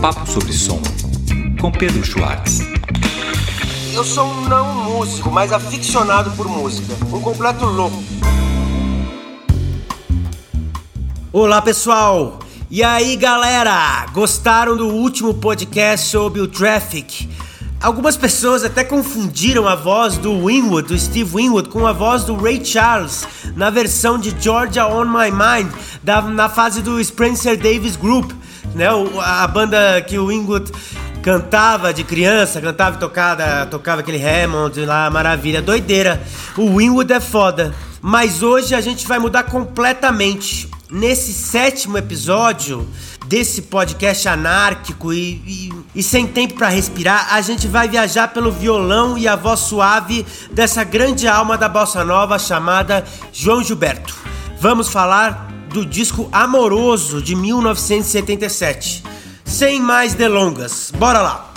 Papo sobre som, com Pedro Schwartz. Eu sou um não músico, mas aficionado por música. Um completo louco. Olá, pessoal! E aí, galera? Gostaram do último podcast sobre o Traffic? Algumas pessoas até confundiram a voz do Winwood, do Steve Winwood, com a voz do Ray Charles na versão de Georgia on My Mind, da, na fase do Spencer Davis Group, né? O, a banda que o Winwood cantava de criança, cantava e tocava, tocava aquele Hammond lá, maravilha, doideira. O Winwood é foda. Mas hoje a gente vai mudar completamente. Nesse sétimo episódio desse podcast anárquico e, e, e sem tempo para respirar, a gente vai viajar pelo violão e a voz suave dessa grande alma da bossa nova chamada João Gilberto. Vamos falar do disco Amoroso de 1977. Sem mais delongas, bora lá!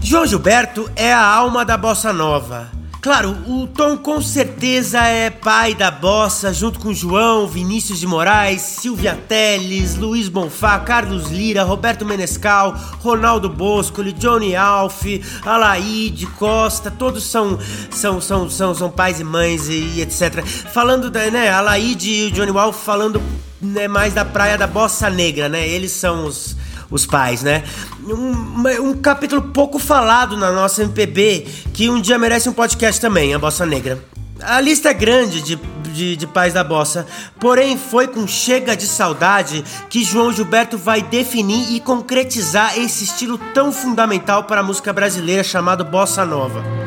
João Gilberto é a alma da bossa nova. Claro, o Tom com certeza é pai da bossa, junto com João, Vinícius de Moraes, Silvia Teles, Luiz Bonfá, Carlos Lira, Roberto Menescal, Ronaldo Boscoli, Johnny Alf, Alaide Costa, todos são são, são, são, são pais e mães e, e etc. Falando da, né, Alaide e o Johnny Alf falando né, mais da praia da bossa negra, né? Eles são os os pais, né? Um, um, capítulo pouco falado na nossa MPB que um dia merece um podcast também, a Bossa Negra. A lista é grande de, de, de pais da bossa, porém foi com Chega de Saudade que João Gilberto vai definir e concretizar esse estilo tão fundamental para a música brasileira chamado Bossa Nova.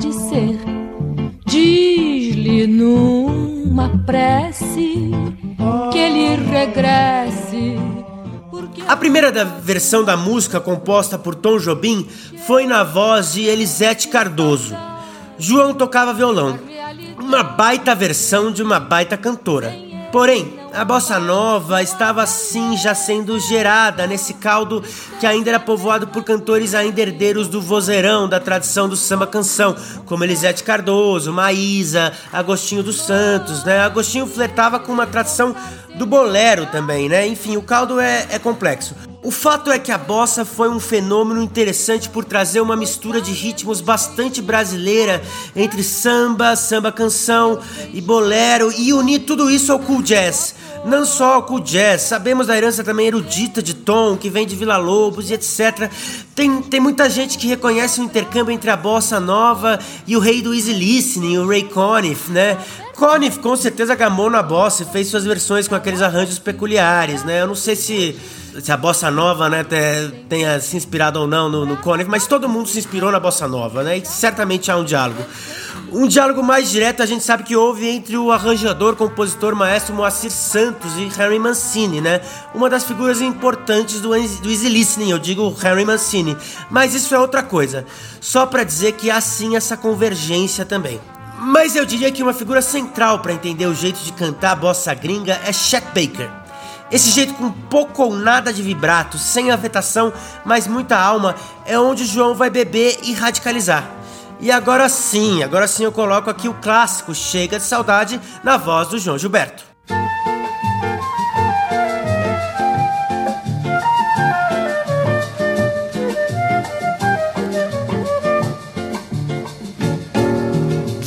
Pode ser. Diz-lhe numa prece que ele regresse. A primeira da versão da música composta por Tom Jobim foi na voz de Elisete Cardoso. João tocava violão. Uma baita versão de uma baita cantora. Porém, a bossa nova estava assim já sendo gerada nesse caldo que ainda era povoado por cantores ainda herdeiros do vozeirão, da tradição do samba canção, como Elisete Cardoso, Maísa, Agostinho dos Santos, né? Agostinho flertava com uma tradição do bolero também, né? Enfim, o caldo é, é complexo. O fato é que a bossa foi um fenômeno interessante por trazer uma mistura de ritmos bastante brasileira entre samba, samba canção e bolero e unir tudo isso ao cool jazz. Não só ao cool jazz, sabemos da herança também erudita de Tom, que vem de Vila Lobos e etc. Tem, tem muita gente que reconhece o intercâmbio entre a bossa nova e o rei do easy listening, o Ray Conniff, né? Conniff com certeza gamou na bossa e fez suas versões com aqueles arranjos peculiares, né? Eu não sei se se a bossa nova, né, tenha se inspirado ou não no, no Conniff, mas todo mundo se inspirou na bossa nova, né? E certamente há um diálogo. Um diálogo mais direto a gente sabe que houve entre o arranjador, compositor, maestro Moacir Santos e Harry Mancini, né? Uma das figuras importantes do, do Easy Listening, eu digo Harry Mancini. Mas isso é outra coisa. Só para dizer que há sim essa convergência também. Mas eu diria que uma figura central para entender o jeito de cantar a bossa gringa é Chet Baker. Esse jeito com pouco ou nada de vibrato, sem afetação, mas muita alma, é onde João vai beber e radicalizar. E agora sim, agora sim eu coloco aqui o clássico Chega de Saudade na voz do João Gilberto.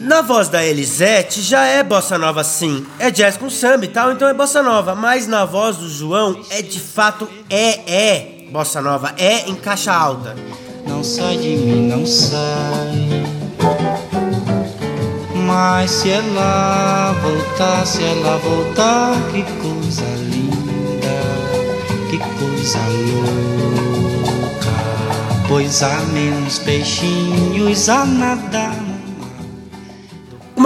Na voz da Elisete já é bossa nova sim. É jazz com samba e tal, então é bossa nova. Mas na voz do João é de fato é é bossa nova, é em caixa alta. Não sai de mim, não sai. Mas se ela voltar, se ela voltar, que coisa linda, que coisa louca. Pois há menos peixinhos a nadar.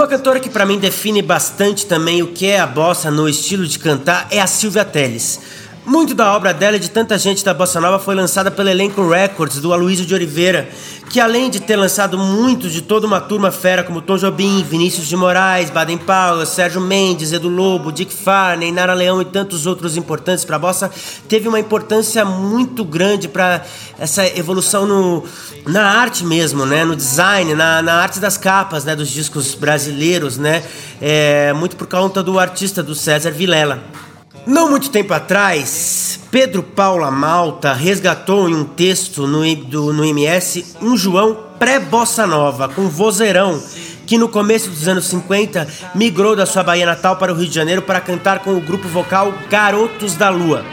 Uma cantora que para mim define bastante também o que é a bossa no estilo de cantar é a Silvia Telles. Muito da obra dela e de tanta gente da Bossa Nova foi lançada pelo elenco Records do Aloysio de Oliveira, que além de ter lançado muitos de toda uma turma fera como Tom Jobim, Vinícius de Moraes, Baden Powell, Sérgio Mendes, Edu Lobo, Dick Farney, Nara Leão e tantos outros importantes para a bossa, teve uma importância muito grande para essa evolução no, na arte mesmo, né, no design, na, na arte das capas, né, dos discos brasileiros, né, é, muito por conta do artista do César Vilela. Não muito tempo atrás, Pedro Paula Malta resgatou em um texto no, do, no MS um João pré-bossa nova, com vozeirão, que no começo dos anos 50 migrou da sua Bahia natal para o Rio de Janeiro para cantar com o grupo vocal Garotos da Lua.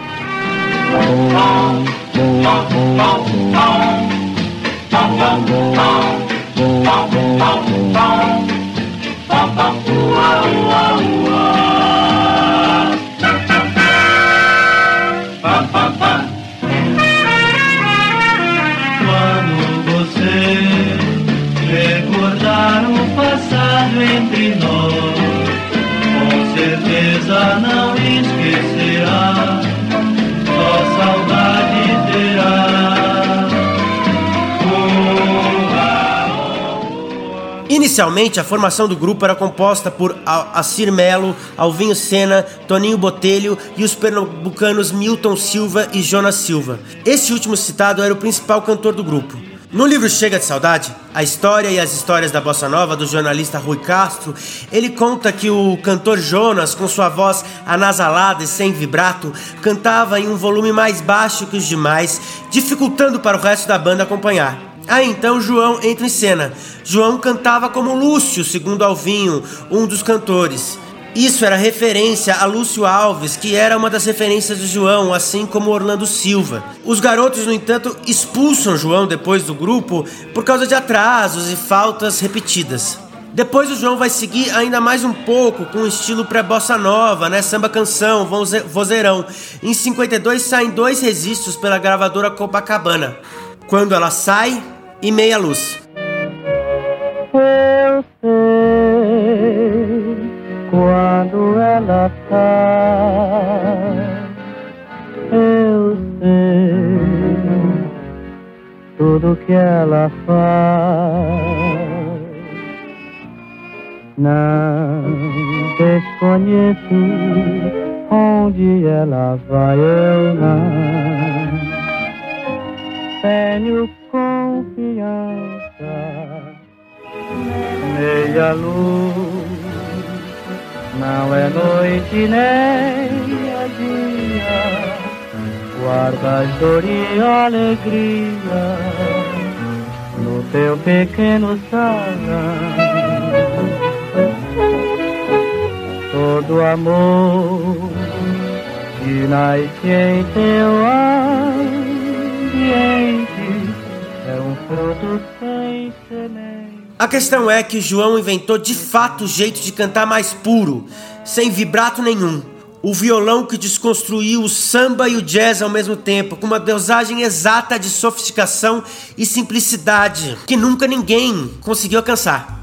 Inicialmente, a formação do grupo era composta por Acir Melo, Alvinho Sena, Toninho Botelho e os pernambucanos Milton Silva e Jonas Silva. Este último citado era o principal cantor do grupo. No livro Chega de Saudade, a história e as histórias da bossa nova do jornalista Rui Castro, ele conta que o cantor Jonas, com sua voz anasalada e sem vibrato, cantava em um volume mais baixo que os demais, dificultando para o resto da banda acompanhar. Aí então João entra em cena. João cantava como Lúcio, segundo Alvinho, um dos cantores. Isso era referência a Lúcio Alves, que era uma das referências de João, assim como Orlando Silva. Os garotos, no entanto, expulsam João depois do grupo por causa de atrasos e faltas repetidas. Depois o João vai seguir ainda mais um pouco com o estilo pré-bossa nova, né? Samba canção, vozeirão. Em 52 saem dois registros pela gravadora Copacabana. Quando ela sai e meia luz. Quando ela sai, eu sei tudo que ela faz. Não desconheço onde ela vai, eu não tenho confiança. Meia luz não é noite nem é dia, guardas dor e alegria no teu pequeno salão. Todo amor que nasce em teu ambiente é um fruto. A questão é que João inventou de fato o jeito de cantar mais puro, sem vibrato nenhum. O violão que desconstruiu o samba e o jazz ao mesmo tempo, com uma dosagem exata de sofisticação e simplicidade que nunca ninguém conseguiu alcançar.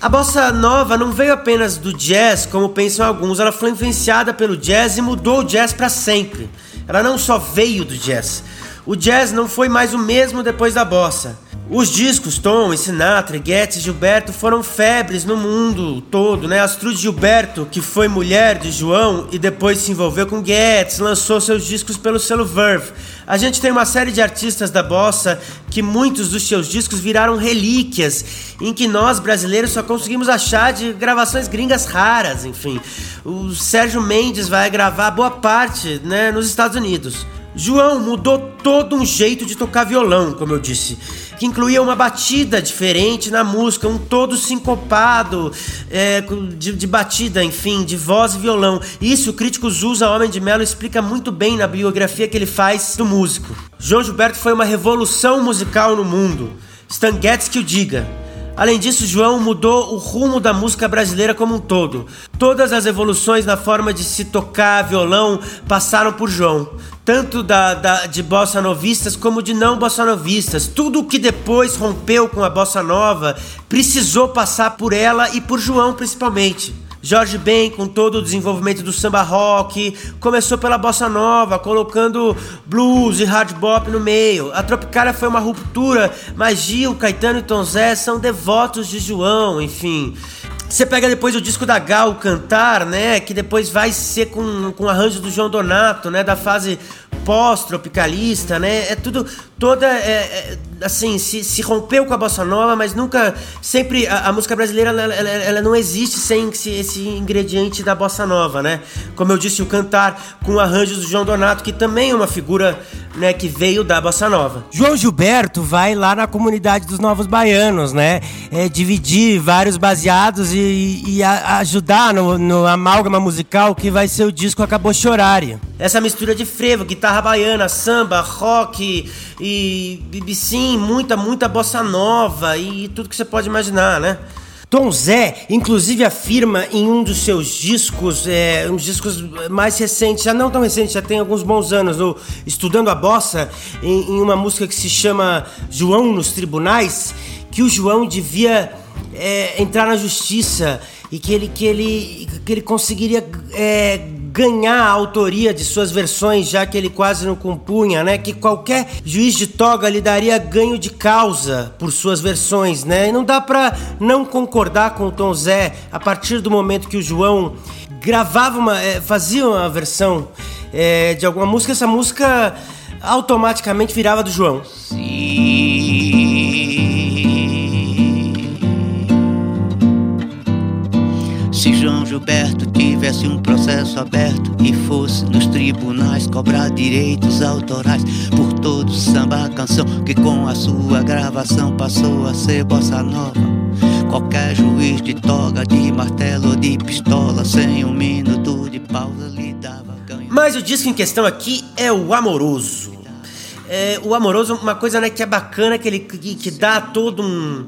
A bossa nova não veio apenas do jazz, como pensam alguns, ela foi influenciada pelo jazz e mudou o jazz para sempre. Ela não só veio do jazz, o jazz não foi mais o mesmo depois da bossa. Os discos Tom, Sinatra, Getz e Gilberto foram febres no mundo todo, né? Astrude Gilberto, que foi mulher de João e depois se envolveu com Getz, lançou seus discos pelo selo Verve. A gente tem uma série de artistas da bossa que muitos dos seus discos viraram relíquias, em que nós brasileiros só conseguimos achar de gravações gringas raras, enfim. O Sérgio Mendes vai gravar boa parte, né, nos Estados Unidos. João mudou todo um jeito de tocar violão, como eu disse, que incluía uma batida diferente na música, um todo sincopado é, de, de, batida, enfim, de voz e violão. Isso o crítico Zusa Homem de Melo explica muito bem na biografia que ele faz do músico. João Gilberto foi uma revolução musical no mundo. Stan Getz que o diga. Além disso, João mudou o rumo da música brasileira como um todo. Todas as evoluções na forma de se tocar violão passaram por João. Tanto da, da, de bossa novistas como de não bossa novistas. Tudo o que depois rompeu com a bossa nova precisou passar por ela e por João principalmente. Jorge Ben, com todo o desenvolvimento do samba rock, começou pela bossa nova, colocando blues e hard bop no meio. A Tropicália foi uma ruptura, mas Gil, Caetano e Tom Zé são devotos de João, enfim. Você pega depois o disco da Gal Cantar, né? Que depois vai ser com, com arranjo do João Donato, né? Da fase pós-tropicalista, né? É tudo, toda, é, é, assim, se, se rompeu com a bossa nova, mas nunca, sempre, a, a música brasileira, ela, ela, ela, não existe sem esse, esse, ingrediente da bossa nova, né? Como eu disse, o cantar com arranjos do João Donato, que também é uma figura, né, que veio da bossa nova. João Gilberto vai lá na comunidade dos Novos Baianos, né? É, dividir vários baseados e, e a, ajudar no, no amálgama musical que vai ser o disco Acabou Chorare. Essa mistura de frevo, guitarra baiana, samba, rock e, sim, muita, muita bossa nova e tudo que você pode imaginar, né? Tom Zé, inclusive, afirma em um dos seus discos, é, uns discos mais recentes, já não tão recentes, já tem alguns bons anos, no Estudando a Bossa, em, em uma música que se chama João nos Tribunais, que o João devia é, entrar na justiça e que ele, que ele, que ele conseguiria é, ganhar a autoria de suas versões, já que ele quase não compunha, né? Que qualquer juiz de toga lhe daria ganho de causa por suas versões, né? E não dá pra não concordar com o Tom Zé a partir do momento que o João gravava uma. É, fazia uma versão é, de alguma música, essa música automaticamente virava do João. Sim. Se João Gilberto tivesse um processo aberto e fosse nos tribunais cobrar direitos autorais por todo samba canção que com a sua gravação passou a ser bossa nova. Qualquer juiz de toga, de martelo ou de pistola, sem um minuto de pausa lhe dava ganho. Mas o disco em questão aqui é o Amoroso. É, o Amoroso, uma coisa né, que é bacana, que ele que, que dá todo um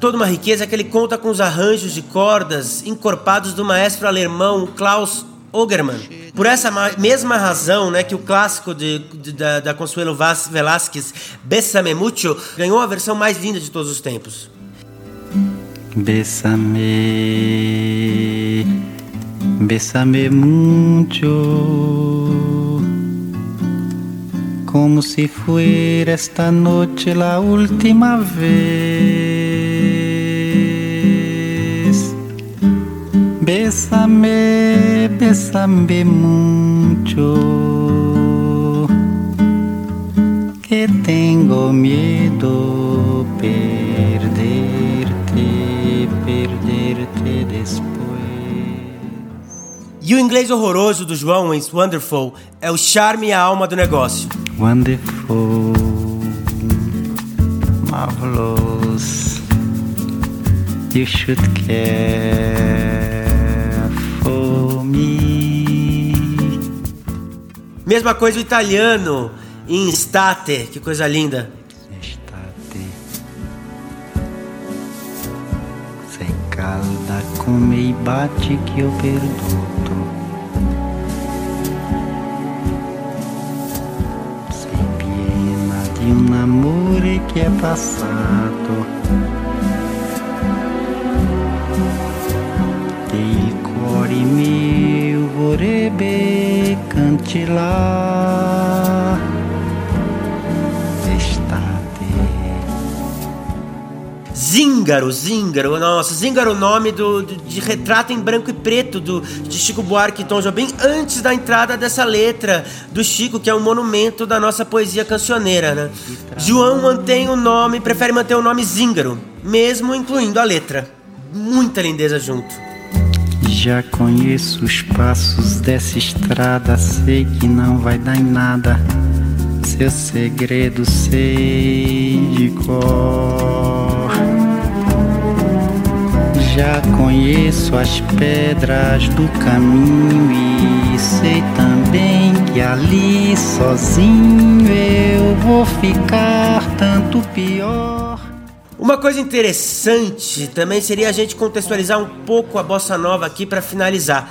toda uma riqueza que ele conta com os arranjos de cordas encorpados do maestro alemão Klaus Ogerman. Por essa mesma razão, né, que o clássico de, de, da, da Consuelo Velázquez, Bessame Mucho, ganhou a versão mais linda de todos os tempos. Bessame, bessame mucho, como se fuera esta noche la última vez. Bésame, bésame mucho, que tengo miedo perderte, perderte después. E o inglês horroroso do João em Wonderful é o charme e a alma do negócio. Wonderful, marvelous, you should care. Mesma coisa o italiano em State, que coisa linda. Estate. Sei calda come i baci che ho perduto. Sei piena di un amore che è passato. E il cuore mio vorrebbe cantilar estate. Zíngaro, Zíngaro, nossa, Zíngaro, o nome do, do, de retrato em branco e preto do, de Chico Buarque e Tom Jobim, antes da entrada dessa letra do Chico, que é um monumento da nossa poesia cancioneira, né? João mantém o nome, prefere manter o nome Zíngaro, mesmo incluindo a letra. Muita lindeza junto. Já conheço os passos dessa estrada, sei que não vai dar em nada. Seu segredo sei de cor. Já conheço as pedras do caminho e sei também que ali sozinho eu vou ficar tanto pior. Uma coisa interessante também seria a gente contextualizar um pouco a bossa nova aqui para finalizar.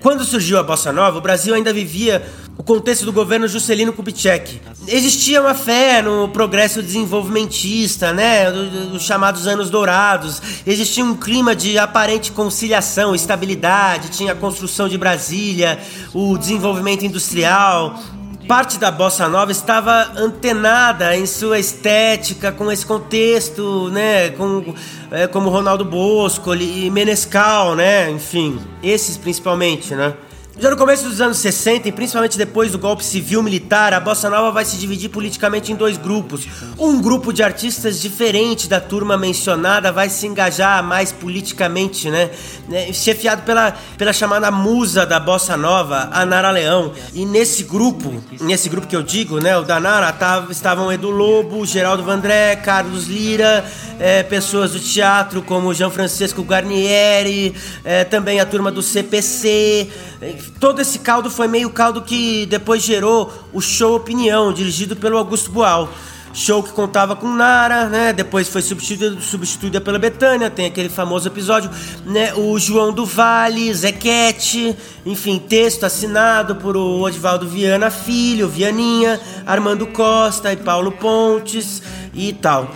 Quando surgiu a bossa nova, o Brasil ainda vivia o contexto do governo Juscelino Kubitschek. Existia uma fé no progresso desenvolvimentista, né, dos chamados anos dourados. Existia um clima de aparente conciliação, estabilidade, tinha a construção de Brasília, o desenvolvimento industrial, parte da bossa nova estava antenada em sua estética com esse contexto, né, com é, como Ronaldo Bosco e Menescal, né, enfim, esses principalmente, né. Já no começo dos anos 60, e principalmente depois do golpe civil-militar, a bossa nova vai se dividir politicamente em dois grupos. Um grupo de artistas diferente da turma mencionada vai se engajar mais politicamente, né? né? Chefiado pela, pela chamada musa da bossa nova, a Nara Leão. E nesse grupo, nesse grupo que eu digo, né, o da Nara, tava, estavam Edu Lobo, Geraldo Vandré, Carlos Lira, é, pessoas do teatro como Jean Francisco Guarnieri, é, também a turma do CPC. Todo esse caldo foi meio caldo que depois gerou o show Opinião, dirigido pelo Augusto Boal. Show que contava com Nara, né? Depois foi substituída, substituída pela Betânia, tem aquele famoso episódio, né? O João do Vale, Zequete, enfim, texto assinado por o Odivaldo Viana Filho, Vianinha, Armando Costa e Paulo Pontes e tal.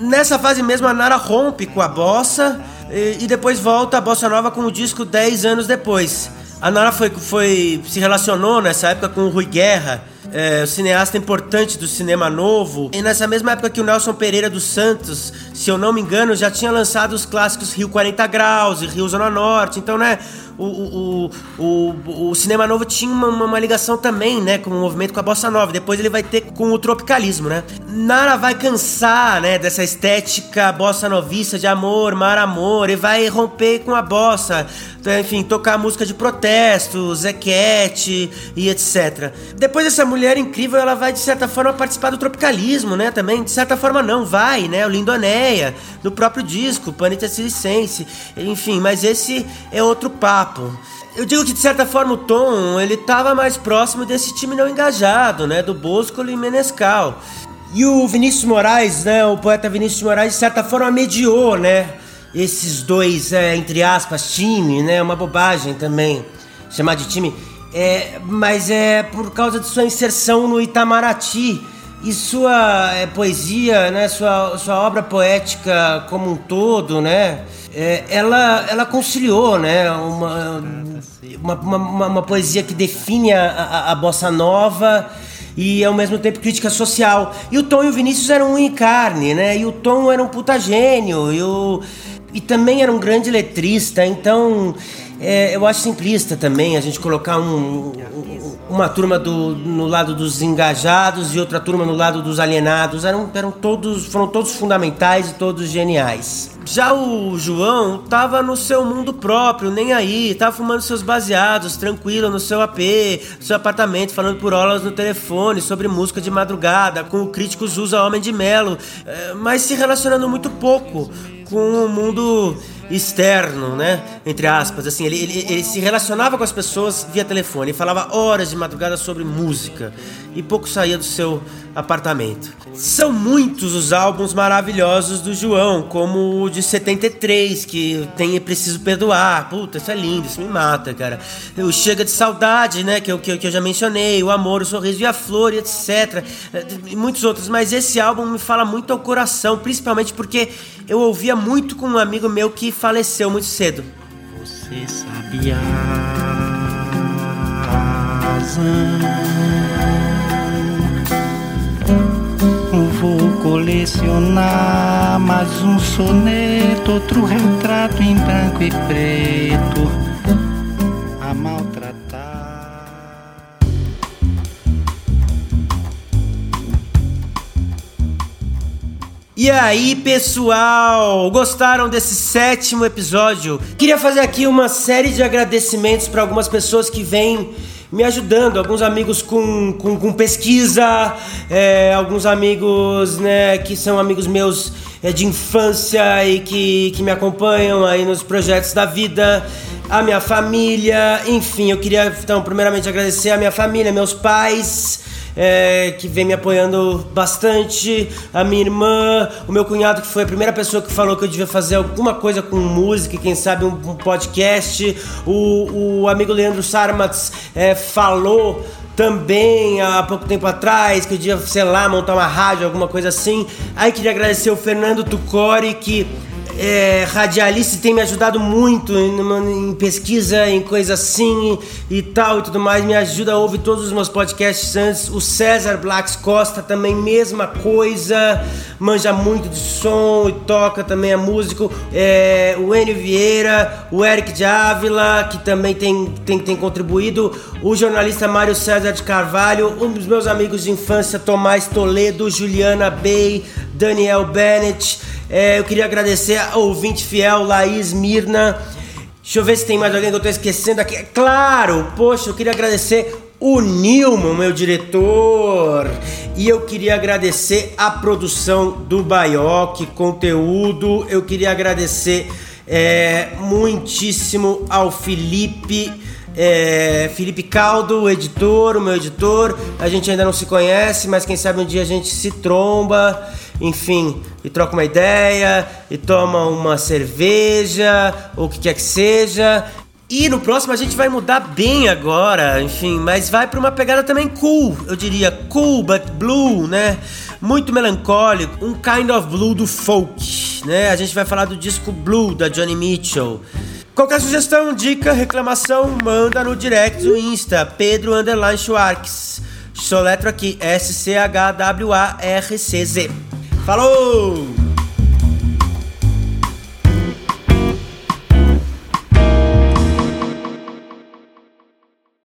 Nessa fase mesmo a Nara rompe com a bossa e, e depois volta a bossa nova com o disco 10 anos depois. A Nara foi, foi, se relacionou nessa época com o Rui Guerra, é, cineasta importante do cinema novo. E nessa mesma época que o Nelson Pereira dos Santos, se eu não me engano, já tinha lançado os clássicos Rio 40 Graus e Rio Zona Norte. Então, né, o, o, o, o, cinema novo tinha uma, uma, ligação também, né, com o movimento com a bossa nova. Depois ele vai ter com o tropicalismo, né? Nara vai cansar, né, dessa estética bossa novista de amor, mar amor, e vai romper com a bossa, então, enfim, tocar música de protesto, Zequete e etc. Depois essa mulher incrível, ela vai de certa forma participar do tropicalismo, né, também. De certa forma não, vai, né, o Lindoneia, no próprio disco, Panita Circense, enfim, mas esse é outro papo Eu digo que de certa forma o Tom, ele estava mais próximo desse time não engajado, né, do Bosco e Menescal. E o Vinícius Moraes, né, o poeta Vinícius Moraes de certa forma mediou, né, esses dois, é, entre aspas, time, né, uma bobagem também chamar de time. É, mas é por causa de sua inserção no Itamaraty e sua é, poesia, né, sua, sua obra poética como um todo, né, é, ela, ela conciliou né, uma, uma, uma, uma poesia que define a, a, a, bossa nova e ao mesmo tempo crítica social. E o Tom e o Vinícius eram um em carne, né? E o Tom era um puta gênio, e, o, e também era um grande letrista, então é, eu acho simplista também a gente colocar um, uma turma do, no lado dos engajados e outra turma no lado dos alienados. Eram, eram todos, foram todos fundamentais e todos geniais. Já o João tava no seu mundo próprio, nem aí, tava fumando seus baseados, tranquilo no seu AP, no seu apartamento, falando por horas no telefone sobre música de madrugada, com o crítico Zusa Homem de Melo, é, mas se relacionando muito pouco com o mundo externo, né? Entre aspas, assim, ele, ele, ele, se relacionava com as pessoas via telefone, falava horas de madrugada sobre música e pouco saía do seu apartamento. São muitos os álbuns maravilhosos do João, como o de 73, que tem Preciso Perdoar. Puta, isso é lindo, isso me mata, cara. O Chega de Saudade, né? Que eu, que, que eu já mencionei, O Amor, O Sorriso e a Flor, etc. E muitos outros, mas esse álbum me fala muito ao coração, principalmente porque eu ouvia muito com um amigo meu que faleceu muito cedo. Você sabia a razão mais um soneto, outro retrato em branco e preto a maltratar. E aí, pessoal, gostaram desse sétimo episódio? Queria fazer aqui uma série de agradecimentos para algumas pessoas que vêm me ajudando, alguns amigos com, com, com pesquisa, é, alguns amigos né, que são amigos meus é, de infância e que, que me acompanham aí nos projetos da vida, a minha família, enfim, eu queria então primeiramente agradecer a minha família, meus pais, é, que vem me apoiando bastante, a minha irmã, o meu cunhado, que foi a primeira pessoa que falou que eu devia fazer alguma coisa com música, quem sabe um, um podcast, o, o amigo Leandro Sarmatz é, falou também há pouco tempo atrás, que eu devia, sei lá, montar uma rádio, alguma coisa assim. Aí queria agradecer o Fernando Tucori, que é, radialista tem me ajudado muito em, em, pesquisa, em coisa assim e, e, tal e tudo mais. Me ajuda a ouvir todos os meus podcasts antes. O César Blacks Costa também, mesma coisa. Manja muito de som e toca também, é músico. É, o Enio Vieira, o Eric de Ávila, que também tem, tem, tem contribuído. O jornalista Mário César de Carvalho. Um dos meus amigos de infância, Tomás Toledo, Juliana Bey, Daniel Bennett. É, eu queria agradecer ao ouvinte fiel, Laís Mirna. Deixa eu ver se tem mais alguém que eu tô esquecendo aqui. Claro, poxa, eu queria agradecer o Nilman, meu diretor. E eu queria agradecer a produção do Baioc, conteúdo. Eu queria agradecer é, muitíssimo ao Felipe. É, Felipe Caldo, o editor, o meu editor. A gente ainda não se conhece, mas quem sabe um dia a gente se tromba enfim, e troca uma ideia, e toma uma cerveja, ou o que quer que seja. E no próximo a gente vai mudar bem agora, enfim, mas vai para uma pegada também cool, eu diria cool but blue, né? Muito melancólico, um kind of blue do folk, né? A gente vai falar do disco Blue da Johnny Mitchell. Qualquer sugestão, dica, reclamação, manda no direct do Insta, Pedro Underline Schwartz. Soletro aqui, S-C-H-W-A-R-C-Z. Falou!